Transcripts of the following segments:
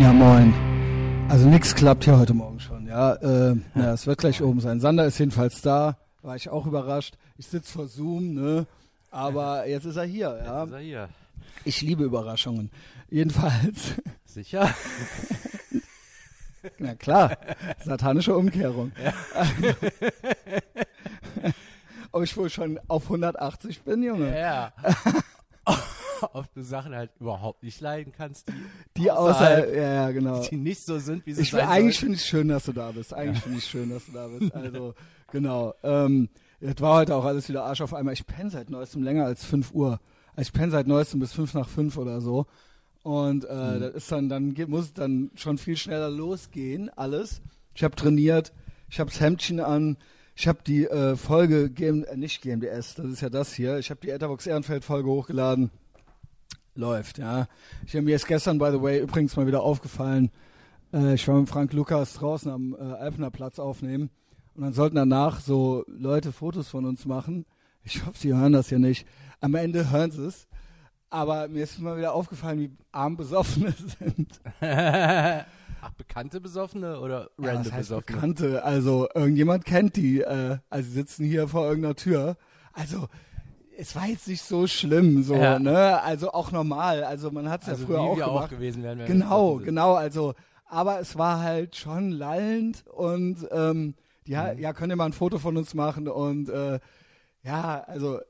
Ja, moin. Also nichts klappt hier heute Morgen schon, ja. Äh, ja, es wird gleich oben sein. Sander ist jedenfalls da, war ich auch überrascht. Ich sitze vor Zoom, ne? Aber jetzt ist er hier, ja. Jetzt ist er hier. Ich liebe Überraschungen. Jedenfalls. Sicher? Na klar, satanische Umkehrung. Ja. Ob ich wohl schon auf 180 bin, Junge. Ja. Ob du Sachen halt überhaupt nicht leiden kannst, die, die außerhalb, ja, ja, genau. Die nicht so sind, wie sie ich, sein Eigentlich finde ich es schön, dass du da bist. Eigentlich ja. finde ich es schön, dass du da bist. Also, genau. Ähm, es war heute auch alles wieder Arsch auf einmal. Ich penne seit neuestem länger als 5 Uhr. Also ich penne seit neuestem bis 5 nach 5 oder so. Und äh, mhm. das ist dann, dann geht, muss es dann schon viel schneller losgehen, alles. Ich habe trainiert, ich habe das Hemdchen an, ich habe die äh, Folge, GM, äh, nicht GMDS, das ist ja das hier, ich habe die Etherbox Ehrenfeld-Folge hochgeladen. Läuft, ja. Ich habe mir jetzt gestern, by the way, übrigens mal wieder aufgefallen, äh, ich war mit Frank Lukas draußen am äh, Alpener Platz aufnehmen und dann sollten danach so Leute Fotos von uns machen. Ich hoffe, sie hören das ja nicht. Am Ende hören sie es. Aber mir ist mal wieder aufgefallen, wie arm Besoffene sind. Ach, bekannte Besoffene oder random ja, das heißt Besoffene? Bekannte, also irgendjemand kennt die. Äh, also sie sitzen hier vor irgendeiner Tür. Also es war jetzt nicht so schlimm, so, ja. ne? Also auch normal. Also man hat es also ja früher auch gemacht. auch gewesen wären. Genau, genau. Also, aber es war halt schon lallend und ähm, ja, mhm. ja, könnt ihr mal ein Foto von uns machen und äh, ja, also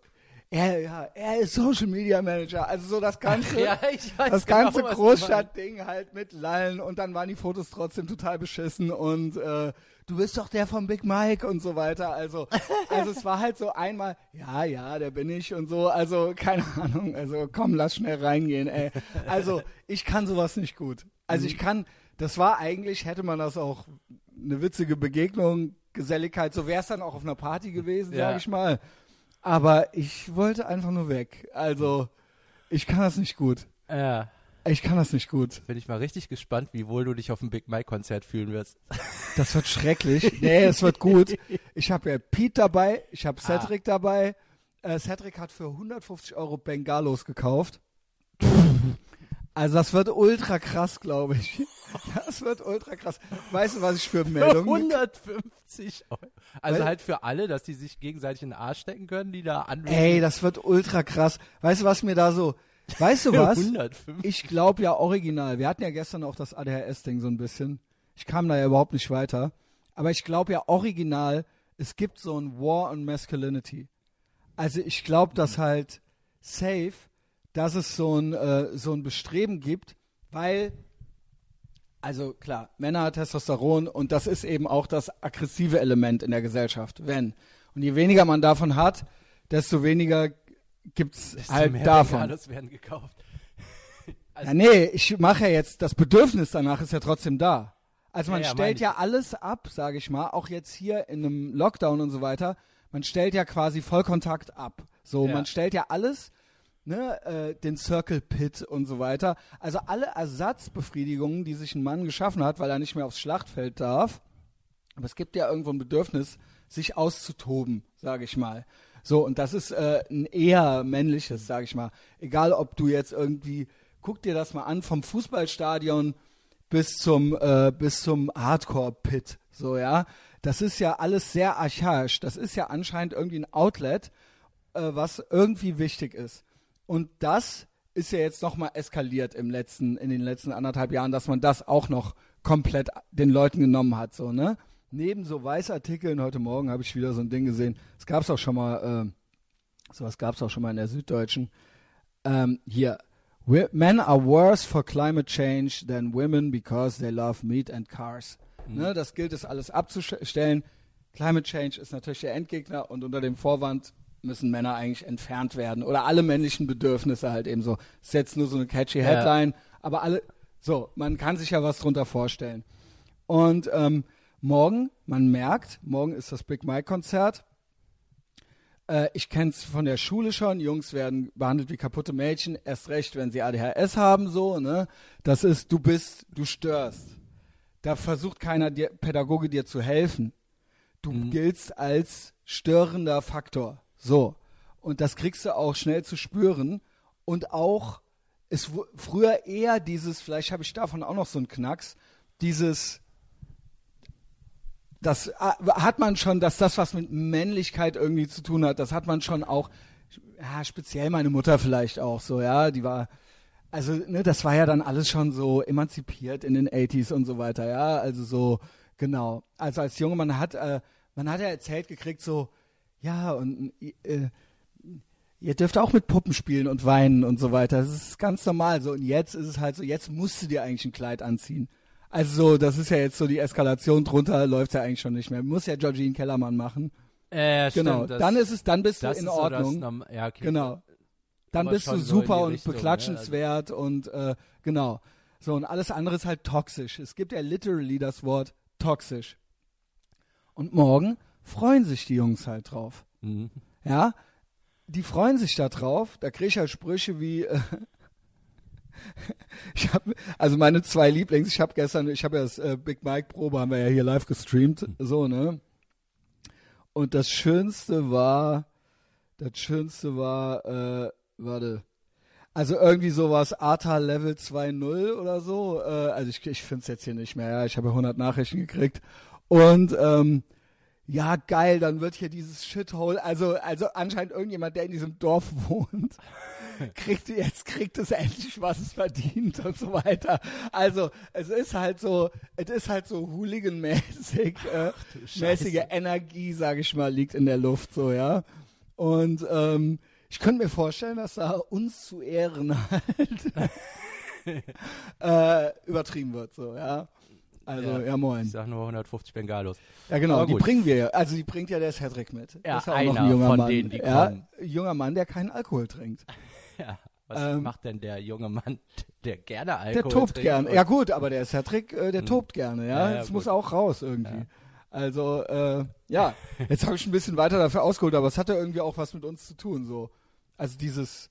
er, ja, er ist Social Media Manager, also so das ganze, ja, ich das genau, ganze Großstadtding halt mit Lallen und dann waren die Fotos trotzdem total beschissen und äh, du bist doch der von Big Mike und so weiter. Also, also es war halt so einmal, ja, ja, der bin ich und so. Also keine Ahnung. Also komm, lass schnell reingehen. Ey. Also ich kann sowas nicht gut. Also ich mhm. kann, das war eigentlich, hätte man das auch eine witzige Begegnung, Geselligkeit, so wäre es dann auch auf einer Party gewesen, ja. sag ich mal. Aber ich wollte einfach nur weg. Also, ich kann das nicht gut. Ja. Ich kann das nicht gut. Bin ich mal richtig gespannt, wie wohl du dich auf dem Big Mike Konzert fühlen wirst. Das wird schrecklich. nee, es wird gut. Ich habe ja Pete dabei, ich habe Cedric ah. dabei. Äh, Cedric hat für 150 Euro Bengalos gekauft. Also das wird ultra krass, glaube ich. Das wird ultra krass. Weißt du, was ich für Meldungen... 150 Euro. Also Weil, halt für alle, dass die sich gegenseitig in den Arsch stecken können, die da anwesend Ey, das wird ultra krass. Weißt du, was mir da so... Weißt du was? 150. Ich glaube ja original. Wir hatten ja gestern auch das ADHS-Ding so ein bisschen. Ich kam da ja überhaupt nicht weiter. Aber ich glaube ja original, es gibt so ein War on Masculinity. Also ich glaube, dass halt safe, dass es so ein, äh, so ein Bestreben gibt, weil also klar, Männer Testosteron und das ist eben auch das aggressive Element in der Gesellschaft, wenn. Und je weniger man davon hat, desto weniger gibt's desto halt davon. Bengalos werden gekauft. also ja, nee, ich mache ja jetzt, das Bedürfnis danach ist ja trotzdem da. Also man ja, ja, stellt ja alles ab, sage ich mal, auch jetzt hier in einem Lockdown und so weiter. Man stellt ja quasi Vollkontakt ab. So, man stellt ja alles ne, äh, den Circle Pit und so weiter. Also alle Ersatzbefriedigungen, die sich ein Mann geschaffen hat, weil er nicht mehr aufs Schlachtfeld darf. Aber es gibt ja irgendwo ein Bedürfnis, sich auszutoben, sage ich mal. So, und das ist äh, ein eher männliches, sage ich mal. Egal, ob du jetzt irgendwie, guck dir das mal an, vom Fußballstadion bis zum, äh, zum Hardcore-Pit, so, ja. Das ist ja alles sehr archaisch. Das ist ja anscheinend irgendwie ein Outlet, äh, was irgendwie wichtig ist. Und das ist ja jetzt nochmal eskaliert im letzten, in den letzten anderthalb Jahren, dass man das auch noch komplett den Leuten genommen hat, so, ne? Neben so Weißartikeln, heute Morgen habe ich wieder so ein Ding gesehen, es gab es auch schon mal, äh, sowas gab es auch schon mal in der Süddeutschen, ähm, hier, Men are worse for climate change than women because they love meat and cars. Mhm. Ne, das gilt es alles abzustellen. Climate Change ist natürlich der Endgegner und unter dem Vorwand, müssen Männer eigentlich entfernt werden oder alle männlichen Bedürfnisse halt eben so. Ist jetzt nur so eine catchy Headline, ja. aber alle, so, man kann sich ja was drunter vorstellen. Und ähm, morgen, man merkt, morgen ist das Big Mike Konzert. Äh, ich kenne es von der Schule schon. Jungs werden behandelt wie kaputte Mädchen, erst recht, wenn sie ADHS haben, so, ne? Das ist, du bist, du störst. Da versucht keiner dir, Pädagoge dir zu helfen. Du mhm. giltst als störender Faktor. So. Und das kriegst du auch schnell zu spüren. Und auch ist früher eher dieses, vielleicht habe ich davon auch noch so einen Knacks, dieses, das hat man schon, dass das was mit Männlichkeit irgendwie zu tun hat, das hat man schon auch, ja, speziell meine Mutter vielleicht auch so, ja, die war, also, ne, das war ja dann alles schon so emanzipiert in den 80s und so weiter, ja, also so, genau. Also als Junge, man hat, äh, man hat ja erzählt gekriegt, so, ja, und äh, ihr dürft auch mit Puppen spielen und weinen und so weiter. Das ist ganz normal so. Und jetzt ist es halt so, jetzt musst du dir eigentlich ein Kleid anziehen. Also so, das ist ja jetzt so die Eskalation drunter, läuft ja eigentlich schon nicht mehr. Muss ja Georgine Kellermann machen. Äh, genau. Stimmt, das, dann ist es, dann bist du in so Ordnung. Das, ja, okay. Genau. Dann Aber bist du so super die und Richtung, ne? beklatschenswert und äh, genau. So, und alles andere ist halt toxisch. Es gibt ja literally das Wort toxisch. Und morgen freuen sich die Jungs halt drauf. Mhm. Ja, die freuen sich da drauf. Da kriege ich halt Sprüche wie, äh, ich habe, also meine zwei Lieblings, ich habe gestern, ich habe ja das äh, Big Mike Probe, haben wir ja hier live gestreamt, so, ne? Und das Schönste war, das Schönste war, äh, warte, also irgendwie sowas ATA Level 2.0 oder so, äh, also ich, ich finde es jetzt hier nicht mehr, ja, ich habe ja 100 Nachrichten gekriegt und, ähm, ja, geil, dann wird hier dieses Shithole, also, also anscheinend irgendjemand, der in diesem Dorf wohnt, kriegt jetzt, kriegt es endlich, was es verdient und so weiter. Also, es ist halt so, es ist halt so Hooligan-mäßig, äh, mäßige Energie, sage ich mal, liegt in der Luft, so, ja. Und, ähm, ich könnte mir vorstellen, dass da uns zu Ehren halt äh, übertrieben wird, so, ja. Also, ja, Ja. moin. Ich sag nur 150 Bengalos. Ja, genau, die bringen wir. Also die bringt ja der Cedric mit. Ja, das ist ja auch einer noch ein junger von Mann. denen, die ja, kommen. junger Mann, der keinen Alkohol trinkt. Ja. Was Ähm, macht denn der junge Mann, der gerne Alkohol Der tobt trinkt gerne. Ja gut, aber der Cedric, äh, der Hm. tobt gerne, ja. Ja, ja, das gut. muss auch raus irgendwie. Ja. Also, äh, ja, jetzt habe ich ein bisschen weiter dafür ausgeholt, aber es hat ja irgendwie auch was mit uns zu tun, so. Also dieses,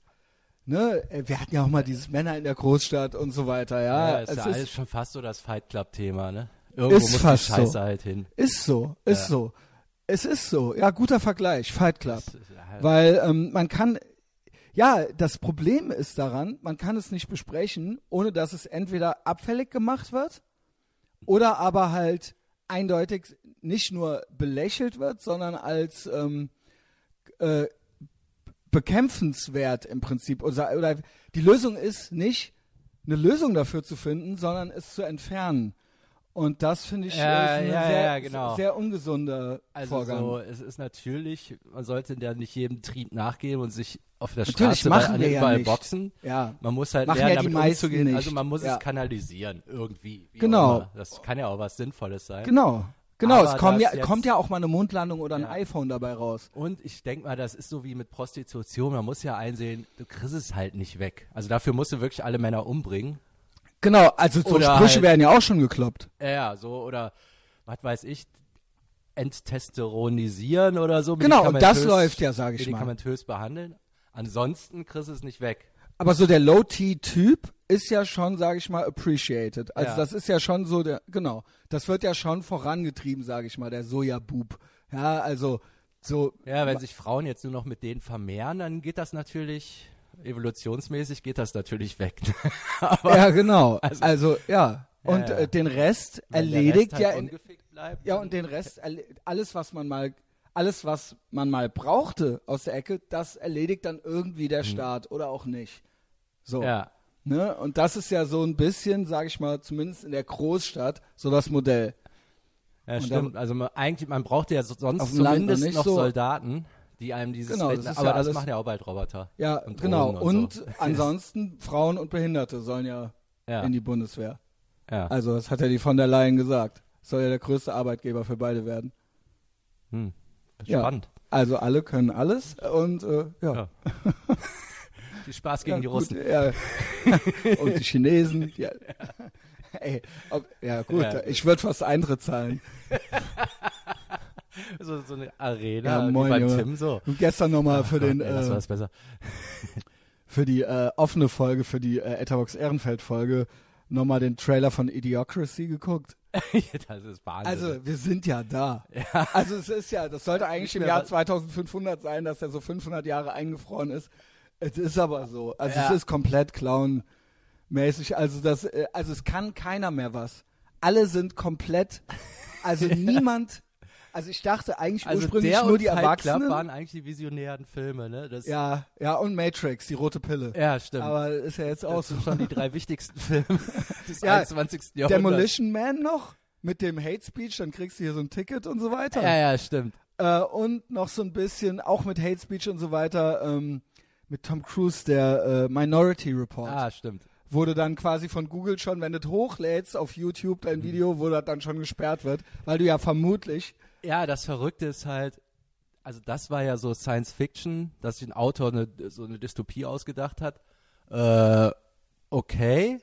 ne, äh, wir hatten ja auch mal dieses Männer in der Großstadt und so weiter, ja. Ja, ist es ja ist, alles schon fast so das Fight Club-Thema, ne? Irgendwo Ist muss fast die Scheiße so. halt hin. ist so, ist Ja. so. Es ist so. Ja, guter Vergleich, Fight Club. Ist halt- Weil ähm, man kann, ja, das Problem ist daran, man kann es nicht besprechen, ohne dass es entweder abfällig gemacht wird oder aber halt eindeutig nicht nur belächelt wird, sondern als ähm, äh, bekämpfenswert im Prinzip. Oder, oder die Lösung ist nicht, eine Lösung dafür zu finden, sondern es zu entfernen. Und das finde ich Ja, ist ein ja, sehr, ja, genau. sehr ungesunder Also Vorgang. so, es ist natürlich, man sollte ja nicht jedem Trieb nachgeben und sich auf der Natürlich Straße machen bei wir ja überall nicht. boxen. ja. Man muss halt Machen lernen, ja die damit umzugehen. nicht. Also man muss Ja. es kanalisieren, irgendwie. Wie Genau. Immer. Das kann ja auch was Sinnvolles sein. Genau. Genau, Aber es kommt ja, kommt ja auch mal eine Mondlandung oder ein Ja. iPhone dabei raus. Und ich denke mal, das ist so wie mit Prostitution. Man muss ja einsehen, du kriegst es halt nicht weg. Also dafür musst du wirklich alle Männer umbringen. Genau, also so Oder Sprüche halt- werden ja auch schon gekloppt. Ja, Ja, so, oder was weiß ich, enttestosteronisieren oder so. Genau, und das läuft ja, sag ich mal. Medikamentös behandeln. Ansonsten kriegst du es nicht weg. Aber so der Low-T-Typ ist ja schon, sage ich mal, appreciated. Also Ja. das ist ja schon so der, genau, das wird ja schon vorangetrieben, sage ich mal, der Soja-Bub. Ja, also so, Ja, wenn sich Frauen jetzt nur noch mit denen vermehren, dann geht das natürlich, evolutionsmäßig geht das natürlich weg. Aber ja genau, Also- also, ja. Und ja. Äh, den Rest wenn erledigt Rest ja halt in, ungefickt bleibt, Ja, und den Rest, alles, was man mal, alles, was man mal brauchte aus der Ecke, das erledigt dann irgendwie der Staat oder auch nicht. So. Ja. Ne? Und das ist ja so ein bisschen, sage ich mal, zumindest in der Großstadt, so das Modell. Ja, Und stimmt. Also man, eigentlich, man braucht ja so- sonst zumindest noch nicht noch so. Soldaten, die einem dieses Genau, Recht- das aber ja das machen ja auch bald Roboter. Ja, Und genau. Und, und so. ansonsten Frauen und Behinderte sollen ja, Ja, in die Bundeswehr. ja. Also, das hat ja die von der Leyen gesagt. Soll ja der größte Arbeitgeber für beide werden. Hm. Ja. Spannend. Also alle können alles und äh, ja. Ja. Viel Spaß gegen ja, die gut, Russen. Ja. Und die Chinesen. Ja. Ey, ob, ja gut, Ja. ich würde fast Eintritt zahlen. So, so eine Arena, Ja, moin, Junge. Tim so. Und gestern nochmal für Gott, den ey, das war äh, das besser. für die äh, offene Folge, für die äh, Etherbox Ehrenfeld Folge nochmal den Trailer von Idiocracy geguckt. das ist Wahnsinn. Also wir sind ja da. ja. Also es ist ja, das sollte eigentlich im Jahr was- 2500 sein, dass er so 500 Jahre eingefroren ist. Es ist aber so. Also ja. es ist komplett clownmäßig. Also das, äh, also es kann keiner mehr was. Alle sind komplett, also niemand also ich dachte eigentlich also ursprünglich nur die Fight Erwachsenen. Club waren eigentlich die visionären Filme, ne? Das ja, ja und Matrix, die rote Pille. Ja, stimmt. Aber ist ja jetzt auch das sind schon die drei wichtigsten Filme des ja, 21. Jahrhunderts. Demolition Man noch mit dem Hate Speech, dann kriegst du hier so ein Ticket und so weiter. Ja, ja, stimmt. Äh, und noch so ein bisschen auch mit Hate Speech und so weiter ähm, mit Tom Cruise der äh, Minority Report. Ah, stimmt wurde dann quasi von Google schon, wenn du hochlädst auf YouTube dein mhm. Video, wo das dann schon gesperrt wird, weil du ja vermutlich ja, das Verrückte ist halt, also das war ja so Science Fiction, dass sich ein Autor eine, so eine Dystopie ausgedacht hat. Äh, okay,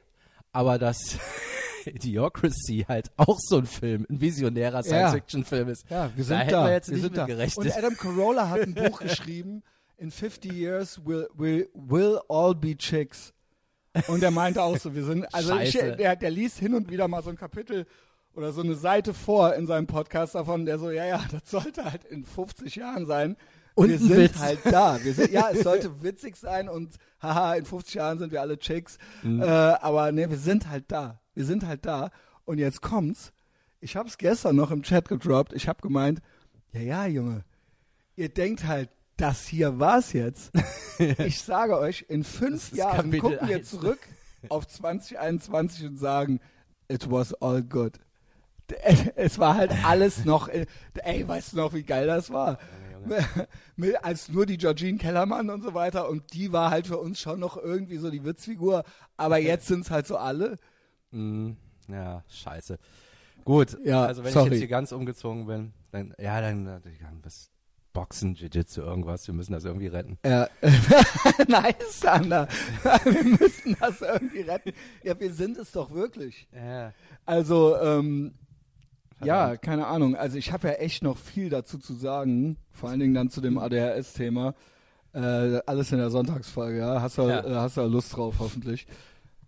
aber dass Idiocracy halt auch so ein Film, ein visionärer Science-Fiction-Film ist. Ja, wir sind da. Wir jetzt wir nicht sind da. Und Adam Carolla hat ein Buch geschrieben, in 50 years will, will, will all be chicks. Und er meinte auch so, wir sind, also ich, der, der liest hin und wieder mal so ein Kapitel oder so eine Seite vor in seinem Podcast davon, der so, ja, ja, das sollte halt in 50 Jahren sein. Und wir sind Witz. halt da. Wir sind, ja, es sollte witzig sein und haha, in 50 Jahren sind wir alle Chicks. Mhm. Äh, aber ne, wir sind halt da. Wir sind halt da. Und jetzt kommt's. Ich hab's gestern noch im Chat gedroppt. Ich hab gemeint, ja, ja, Junge, ihr denkt halt, das hier war's jetzt. ich sage euch, in fünf Jahren Kapitel gucken wir zurück auf 2021 und sagen, it was all good. es war halt alles noch, äh, ey, weißt du noch, wie geil das war? Als nur die Georgine Kellermann und so weiter und die war halt für uns schon noch irgendwie so die Witzfigur, aber jetzt sind es halt so alle. Mm, ja, scheiße. Gut, ja, also wenn sorry. ich jetzt hier ganz umgezogen bin, dann, ja, dann, dann was Boxen, Jiu-Jitsu, irgendwas, wir müssen das irgendwie retten. Ja, nice, Sander. wir müssen das irgendwie retten. Ja, wir sind es doch wirklich. Ja. Also, ähm, ja, keine Ahnung. Also ich habe ja echt noch viel dazu zu sagen, vor allen Dingen dann zu dem ADHS-Thema. Äh, alles in der Sonntagsfolge, ja. Hast du, ja. Äh, hast du Lust drauf, hoffentlich.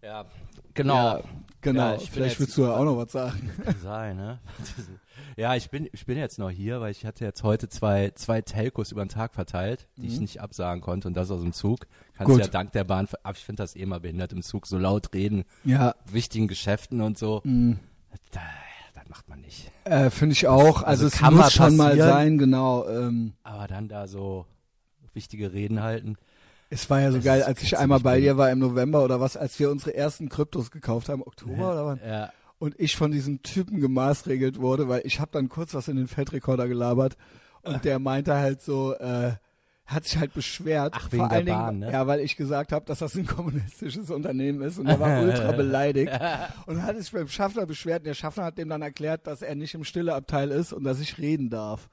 Ja, genau. Ja, genau. Ja, Vielleicht willst du ja auch noch was sagen. Kann sein, ne? ja, ich bin, ich bin jetzt noch hier, weil ich hatte jetzt heute zwei, zwei Telcos über den Tag verteilt, die mhm. ich nicht absagen konnte und das aus dem Zug. Kannst Gut. ja dank der Bahn, aber ich finde das eh mal behindert im Zug, so laut reden. Ja. Wichtigen Geschäften und so. Mhm. Da, macht man nicht. Äh, Finde ich auch. Also, also es kann muss schon mal sein, genau. Ähm, aber dann da so wichtige Reden halten. Es war ja so geil, als ich einmal bei dir war im November oder was, als wir unsere ersten Kryptos gekauft haben, Oktober ja, oder wann? Ja. Und ich von diesem Typen gemaßregelt wurde, weil ich habe dann kurz was in den Feldrekorder gelabert und der meinte halt so, äh, hat sich halt beschwert. Ach, wegen vor allen Dingen, Bahn, ne? Ja, weil ich gesagt habe, dass das ein kommunistisches Unternehmen ist und er war ultra beleidigt und hat sich beim Schaffner beschwert und der Schaffner hat dem dann erklärt, dass er nicht im Stilleabteil ist und dass ich reden darf.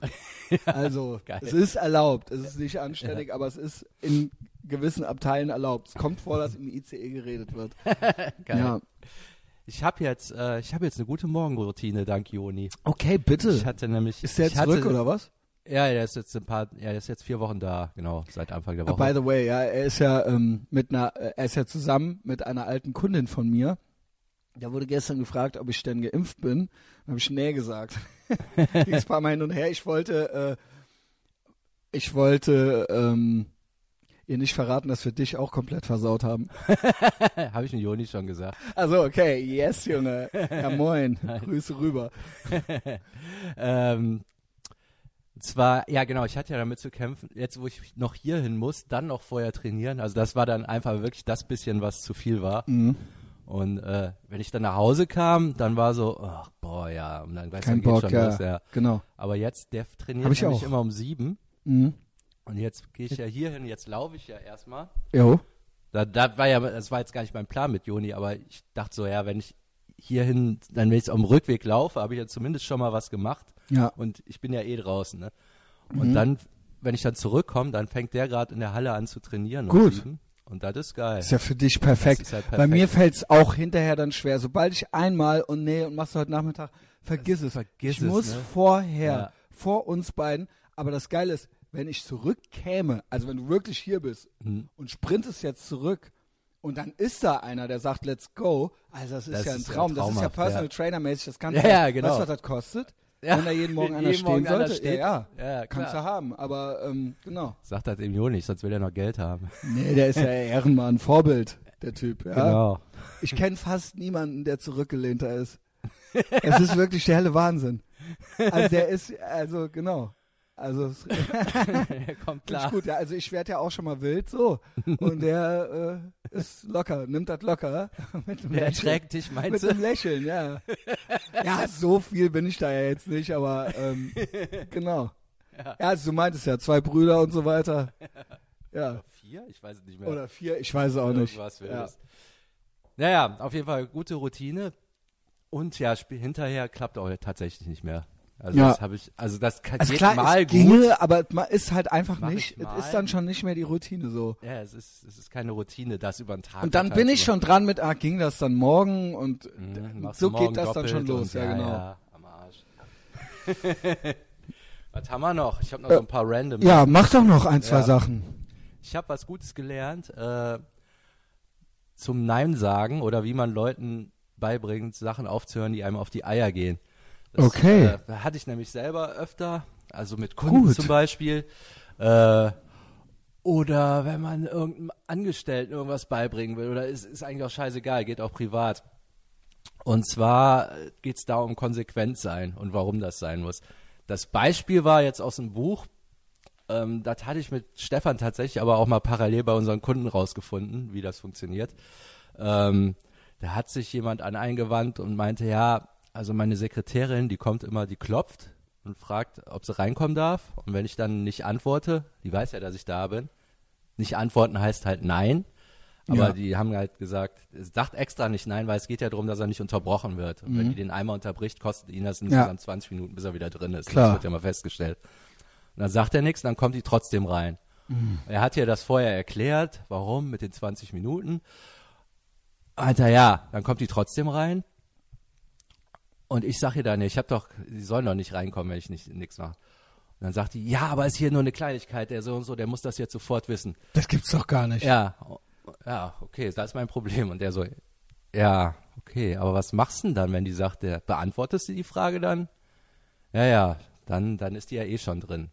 also, Geil. es ist erlaubt, es ist nicht anständig, ja. aber es ist in gewissen Abteilen erlaubt. Es kommt vor, dass im ICE geredet wird. Geil. Ja. Ich habe jetzt, äh, ich habe jetzt eine gute Morgenroutine, dank Joni. Okay, bitte. Ich hatte nämlich. Ist der zurück hatte, oder was? Ja, er ist jetzt ein paar, er ist jetzt vier Wochen da, genau, seit Anfang der Woche. Uh, by the way, ja, er ist ja ähm, mit einer, äh, er ist ja zusammen mit einer alten Kundin von mir. Da wurde gestern gefragt, ob ich denn geimpft bin. Dann habe ich nee gesagt. Ging ein paar Mal hin und her. Ich wollte, äh, ich wollte ähm, ihr nicht verraten, dass wir dich auch komplett versaut haben. habe ich den Joni schon gesagt. Also okay, yes, Junge. Ja moin, Grüße rüber. ähm, zwar, ja genau, ich hatte ja damit zu kämpfen, jetzt wo ich noch hier hin muss, dann noch vorher trainieren. Also das war dann einfach wirklich das bisschen, was zu viel war. Mhm. Und äh, wenn ich dann nach Hause kam, dann war so, ach boah, ja, und dann weißt Kein Bock, schon ja. los, ja. Genau. Aber jetzt, der trainiert ich nämlich auch. immer um sieben. Mhm. Und jetzt gehe ich ja hier hin, jetzt laufe ich ja erstmal. Jo. Da, da war ja, das war jetzt gar nicht mein Plan mit Joni, aber ich dachte so, ja, wenn ich hierhin, dann wenn ich auf dem Rückweg laufe, habe ich ja zumindest schon mal was gemacht. Ja. Und ich bin ja eh draußen, ne? Und mhm. dann, wenn ich dann zurückkomme, dann fängt der gerade in der Halle an zu trainieren. Gut. Und das ist geil. Ist ja für dich perfekt. Halt perfekt. Bei mir fällt es auch hinterher dann schwer. Sobald ich einmal und nee, und machst du heute Nachmittag, vergiss das, es. Vergiss ich es, muss ne? vorher, ja. vor uns beiden. Aber das Geile ist, wenn ich zurückkäme, also wenn du wirklich hier bist mhm. und sprintest jetzt zurück, und dann ist da einer, der sagt, let's go. Also das ist das ja ein ist Traum. Ja das ist ja Personal ja. Trainer mäßig. Das kannst ja, ja, genau. Weißt du, was das kostet? Ja, wenn da jeden Morgen einer jeden stehen Morgen sollte, steht. ja, ja, kannst du haben. Aber ähm, genau. Sagt das eben nicht, sonst will er noch Geld haben. Nee, der ist ja Ehrenmann, Vorbild, der Typ. Ja? Genau. Ich kenne fast niemanden, der zurückgelehnter ist. Es ist wirklich der helle Wahnsinn. Also der ist, also genau. Also es kommt klar. ich gut, ja. Also ich werde ja auch schon mal wild so. Und der äh, ist locker, nimmt das locker. mit Der Lächeln. erträgt dich, Mit meinst du? einem Lächeln, ja. Ja, so viel bin ich da ja jetzt nicht, aber ähm, genau. Ja, also du meintest ja, zwei Brüder und so weiter. Ja. Vier? Ich weiß es nicht mehr. Oder vier, ich weiß es auch nicht. Irgendwas Ja. Naja, auf jeden Fall gute Routine. Und ja, hinterher klappt auch tatsächlich nicht mehr. Also Ja. das habe ich, also das kann Also klar, mal es gut. ginge, aber es ist halt einfach nicht, ich es ist dann schon nicht mehr die Routine so. Ja, es ist, es ist keine Routine, das über den Tag. Und dann verteilt bin ich zu schon dran mit, ah, ging das dann morgen und. Mhm, so morgen geht das dann schon los, und, ja, genau. Ja, am Arsch. was haben wir noch? Ich habe noch Äh, so ein paar random. Ja, mach doch noch ein, zwei Ja. Sachen. Ich habe was Gutes gelernt äh, zum Nein sagen oder wie man Leuten beibringt, Sachen aufzuhören, die einem auf die Eier gehen. Das, Okay. Äh, hatte ich nämlich selber öfter, also mit Kunden Gut. zum Beispiel. Äh, oder wenn man irgendeinem Angestellten irgendwas beibringen will, oder ist, ist eigentlich auch scheißegal, geht auch privat. Und zwar geht es da um konsequent sein und warum das sein muss. Das Beispiel war jetzt aus dem Buch, ähm, das hatte ich mit Stefan tatsächlich aber auch mal parallel bei unseren Kunden rausgefunden, wie das funktioniert. Ähm, da hat sich jemand an eingewandt und meinte, ja, also meine Sekretärin, die kommt immer, die klopft und fragt, ob sie reinkommen darf. Und wenn ich dann nicht antworte, die weiß ja, dass ich da bin. Nicht antworten heißt halt nein. Aber Ja. die haben halt gesagt, es sagt extra nicht nein, weil es geht ja darum, dass er nicht unterbrochen wird. Und wenn die den einmal unterbricht, kostet ihn das insgesamt 20 Minuten, bis er wieder drin ist. Klar. Das wird ja mal festgestellt. Und dann sagt er nichts, dann kommt die trotzdem rein. Er hat ja das vorher erklärt, warum mit den 20 Minuten. Alter, ja, dann kommt die trotzdem rein. Und ich sage ihr dann, ich habe doch, sie sollen doch nicht reinkommen, wenn ich nicht nichts mache. Und dann sagt die, ja, aber ist hier nur eine Kleinigkeit, der so und so, der muss das jetzt sofort wissen. Das gibt's doch gar nicht. Ja, ja, okay, das ist mein Problem. Und der so, ja, okay, aber was machst du denn dann, wenn die sagt, der, beantwortest du die Frage dann? Ja, ja, dann, dann ist die ja eh schon drin.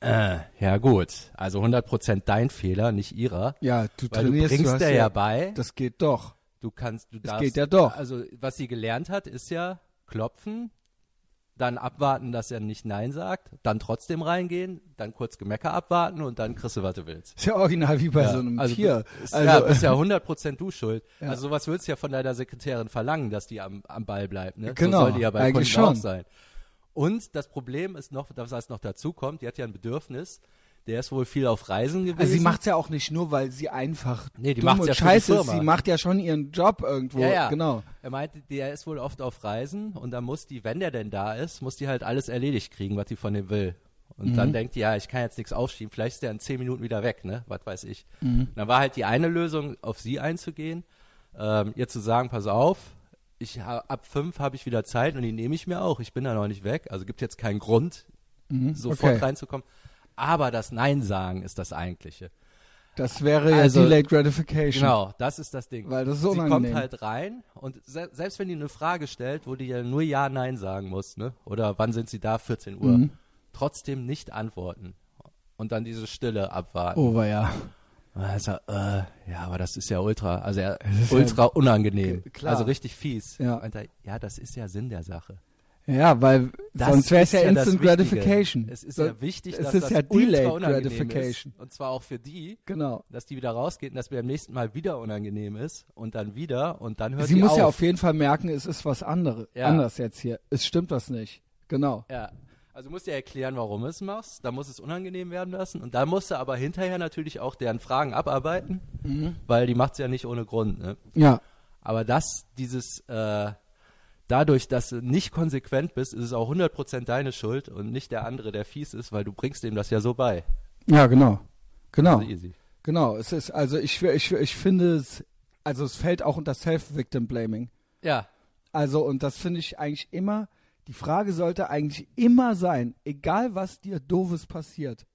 Äh, ja gut, also 100% dein Fehler, nicht ihrer. Ja, du Weil du trainierst, bringst hast der ja bei. Das geht doch. Du kannst, du Das darfst. geht ja doch. Also, was sie gelernt hat, ist ja klopfen, dann abwarten, dass er nicht Nein sagt, dann trotzdem reingehen, dann kurz Gemecker abwarten und dann kriegst du, was du willst. Ist ja original wie bei Ja, so einem also Tier. Ist, also, ja, bist ja 100% du schuld. Ja. Also sowas würdest du ja von deiner Sekretärin verlangen, dass die am, am Ball bleibt. Ne? Genau, so soll die ja bei eigentlich Kunden auch schon. sein. Und das Problem ist noch, dass was noch dazu kommt, die hat ja ein Bedürfnis, der ist wohl viel auf Reisen gewesen. also sie macht's ja auch nicht nur, weil sie einfach Nee, die dumm und ja scheiße ist. Sie macht ja schon ihren Job irgendwo. Ja, ja. Genau. Er meinte, der ist wohl oft auf Reisen und dann muss die, wenn der denn da ist, muss die halt alles erledigt kriegen, was die von dem will. Und Mhm. dann denkt die, ja, ich kann jetzt nichts aufschieben, vielleicht ist der in zehn Minuten wieder weg, ne? Was weiß ich. Mhm. Dann war halt die eine Lösung, auf sie einzugehen, ähm, ihr zu sagen, pass auf, ich ha- ab fünf habe ich wieder Zeit und die nehme ich mir auch. Ich bin da noch nicht weg, also gibt jetzt keinen Grund, sofort Mhm. okay. reinzukommen. Aber das Nein sagen ist das eigentliche. Das wäre ja Also- Delayed Gratification. Genau, das ist das Ding. Weil das ist Sie kommt unangenehm. halt rein und se selbst wenn die eine Frage stellt, wo die ja nur Ja, Nein sagen muss, ne? Oder wann sind sie da? 14 Uhr. Mhm. Trotzdem nicht antworten. Und dann diese Stille abwarten. Oh, war ja. Also, äh, ja, aber das ist ja ultra, also ja, ja- ultra unangenehm. Klar. Also richtig fies. Ja. Und da, ja, das ist ja Sinn der Sache. Ja, weil Das sonst wäre es ja das Instant. Gratification. Es ist So- ja wichtig, es dass ist das ja Delayed Gratification. ist. Und zwar auch für die, Genau. dass die wieder rausgeht und dass beim nächsten Mal wieder unangenehm ist und dann wieder und dann hört Sie die muss auf. ja auf jeden Fall merken, es ist was anderes. Ja. Anders jetzt hier. Es stimmt was nicht. Genau. Ja. Also musst du ja erklären, warum du es machst. Da muss es unangenehm werden lassen. Und da musst du aber hinterher natürlich auch deren Fragen abarbeiten, Mhm. weil die macht es ja nicht ohne Grund. Ne? Ja. Aber das, dieses, äh, dadurch, dass du nicht konsequent bist, ist es auch 100% deine Schuld und nicht der andere, der fies ist, weil du bringst dem das ja so bei. Ja, genau. Genau. Also. Genau. Es ist, also ich, ich, ich finde es, also es fällt auch unter Self-Victim-Blaming. Ja, Also, und das finde ich eigentlich immer, die Frage sollte eigentlich immer sein, egal was dir doofes passiert.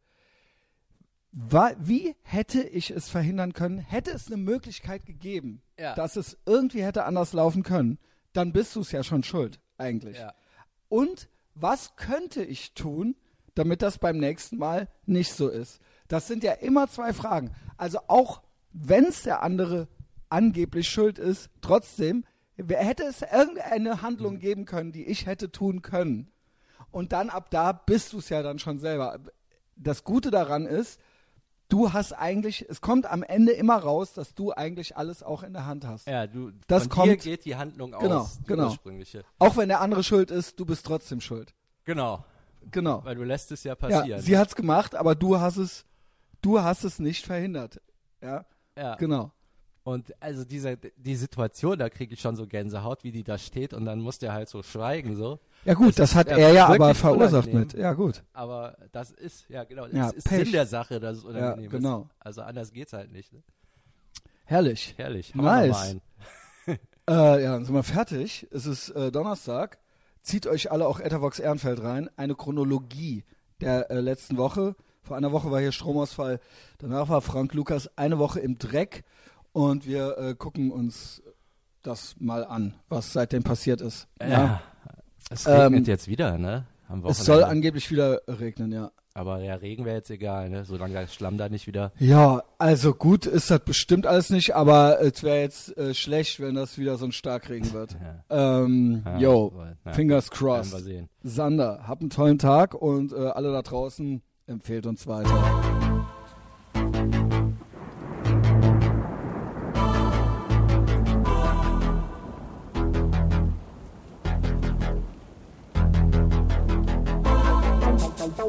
Wie hätte ich es verhindern können? Hätte es eine Möglichkeit gegeben, Ja. dass es irgendwie hätte anders laufen können, dann bist du es ja schon schuld, eigentlich. ja. Und was könnte ich tun, damit das beim nächsten Mal nicht so ist? Das sind ja immer zwei Fragen. Also auch wenn es der andere angeblich schuld ist, trotzdem hätte es irgendeine Handlung geben können, die ich hätte tun können. Und dann ab da bist du es ja dann schon selber. Das Gute daran ist, du hast eigentlich, es kommt am Ende immer raus, dass du eigentlich alles auch in der Hand hast. Ja, du, das von kommt, dir geht die Handlung genau, aus, die genau. ursprüngliche. Auch wenn der andere schuld ist, du bist trotzdem schuld. Genau, Genau. weil du lässt es ja passieren. Ja, sie hat's gemacht, aber du hast es, du hast es nicht verhindert. Ja, ja. genau. Und also diese die Situation, da kriege ich schon so Gänsehaut, wie die da steht und dann muss der halt so schweigen so. Ja gut, das, Das hat er ja aber verursacht unangenehm. mit. Ja gut. Aber das ist, ja genau, das Ja, ist Pech. Sinn der Sache, dass es unangenehm genau. ist. Also anders geht's halt nicht. Ne? Herrlich. Herrlich, wir Nice. Äh, ja, dann sind wir fertig. Es ist äh, Donnerstag. Zieht euch alle auch Etavox Ehrenfeld rein. Eine Chronologie der äh, letzten Woche. Vor einer Woche war hier Stromausfall. Danach war Frank Lukas eine Woche im Dreck. Und wir äh, gucken uns das mal an, was seitdem passiert ist. Ja. Es regnet Ähm, jetzt wieder, ne? Es soll angeblich wieder regnen, ja. Aber der Regen wäre jetzt egal, ne? Solange der Schlamm da nicht wieder. Ja, also gut ist das bestimmt alles nicht, aber es wäre jetzt äh, schlecht, wenn das wieder so ein Starkregen wird. Ja. Ähm, Ja, yo, na, fingers Werden wir crossed. sehen. Sander, habt einen tollen Tag und äh, alle da draußen empfehlt uns weiter.